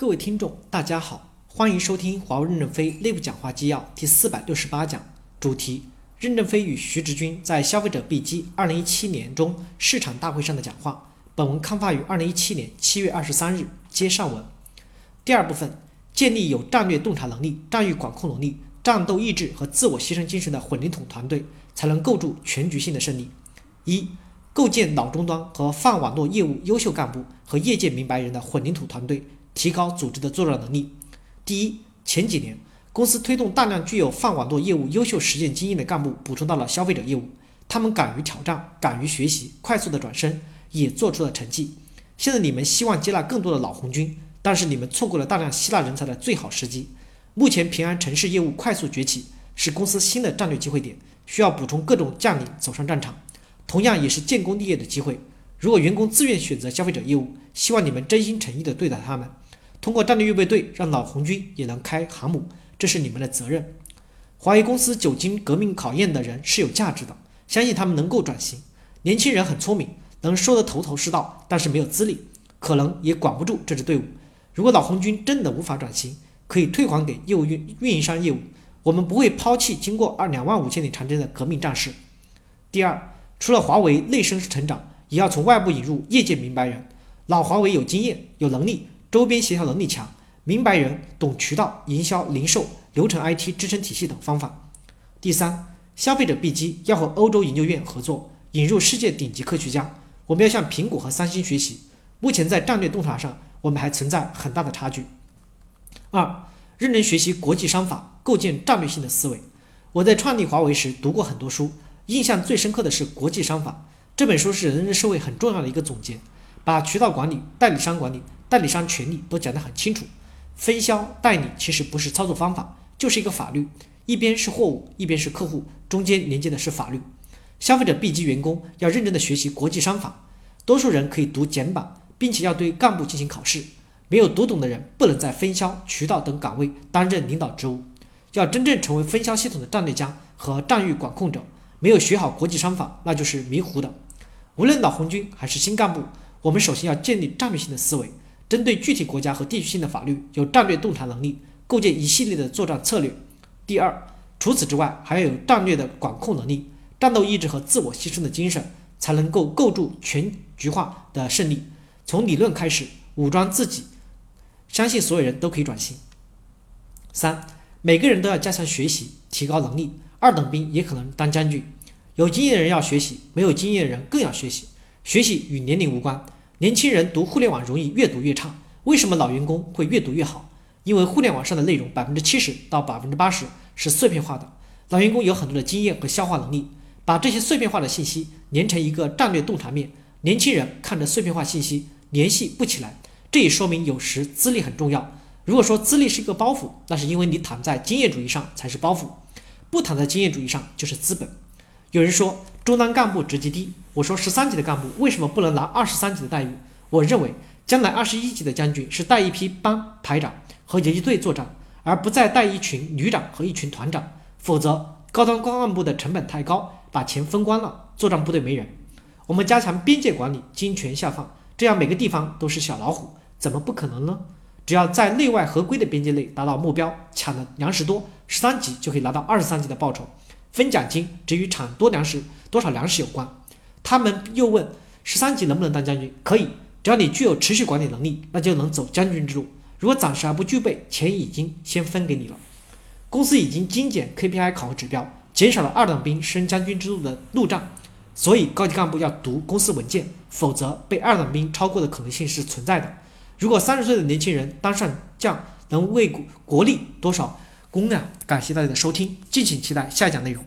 各位听众，大家好，欢迎收听华为任正非内部讲话纪要第四百六十八讲，主题：任正非与徐直军在消费者 B 机二零一七年中市场大会上的讲话。本文刊发于二零一七年七月二十三日。接上文。第二部分，建立有战略洞察能力、战役管控能力、战斗意志和自我牺牲精神的混凝土团队，才能构筑全局性的胜利。一、构建脑终端和泛网络业务优秀干部和业界明白人的混凝土团队。提高组织的作战能力。第一，前几年公司推动大量具有泛网络业务优秀实践经验的干部补充到了消费者业务，他们敢于挑战，敢于学习，快速的转身，也做出了成绩。现在你们希望接纳更多的老红军，但是你们错过了大量吸纳人才的最好时机。目前平安城市业务快速崛起，是公司新的战略机会点，需要补充各种将领走上战场，同样也是建功立业的机会。如果员工自愿选择消费者业务，希望你们真心诚意的对待他们。通过战略预备队，让老红军也能开航母，这是你们的责任。华为公司久经革命考验的人是有价值的，相信他们能够转型。年轻人很聪明，能说得头头是道，但是没有资历，可能也管不住这支队伍。如果老红军真的无法转型，可以退还给业务运运营商业务，我们不会抛弃经过二两万五千里长征的革命战士。第二，除了华为内生成长，也要从外部引入业界明白人。老华为有经验，有能力。周边协调能力强，明白人懂渠道、营销、零售、流程、IT 支撑体系等方法。第三，消费者 B 机要和欧洲研究院合作，引入世界顶级科学家。我们要向苹果和三星学习。目前在战略洞察上，我们还存在很大的差距。二，认真学习国际商法，构建战略性的思维。我在创立华为时读过很多书，印象最深刻的是《国际商法》这本书，是人人社会很重要的一个总结，把渠道管理、代理商管理。代理商权利都讲得很清楚，分销代理其实不是操作方法，就是一个法律，一边是货物，一边是客户，中间连接的是法律。消费者 B 级员工要认真的学习国际商法，多数人可以读简版，并且要对干部进行考试。没有读懂的人不能在分销、渠道等岗位担任领导职务，要真正成为分销系统的战略家和战略管控者。没有学好国际商法，那就是迷糊的。无论老红军还是新干部，我们首先要建立战略性的思维。针对具体国家和地区性的法律，有战略洞察能力，构建一系列的作战策略。第二，除此之外，还要有战略的管控能力、战斗意志和自我牺牲的精神，才能够构筑全局化的胜利。从理论开始，武装自己，相信所有人都可以转型。三，每个人都要加强学习，提高能力。二等兵也可能当将军，有经验的人要学习，没有经验的人更要学习。学习与年龄无关。年轻人读互联网容易越读越差，为什么老员工会越读越好？因为互联网上的内容百分之七十到百分之八十是碎片化的，老员工有很多的经验和消化能力，把这些碎片化的信息连成一个战略洞察面。年轻人看着碎片化信息联系不起来，这也说明有时资历很重要。如果说资历是一个包袱，那是因为你躺在经验主义上才是包袱，不躺在经验主义上就是资本。有人说中端干部职级低，我说十三级的干部为什么不能拿二十三级的待遇？我认为将来二十一级的将军是带一批班排长和游击队作战，而不再带一群旅长和一群团长。否则高端高干部的成本太高，把钱分光了，作战部队没人。我们加强边界管理，精权下放，这样每个地方都是小老虎，怎么不可能呢？只要在内外合规的边界内达到目标，抢的粮食多，十三级就可以拿到二十三级的报酬。分奖金只与产多粮食多少粮食有关。他们又问十三级能不能当将军？可以，只要你具有持续管理能力，那就能走将军之路。如果暂时还不具备，钱已经先分给你了。公司已经精简 KPI 考核指标，减少了二等兵升将军之路的路障。所以高级干部要读公司文件，否则被二等兵超过的可能性是存在的。如果三十岁的年轻人当上将，能为国国立多少？公量，感谢大家的收听，敬请期待下一讲内容。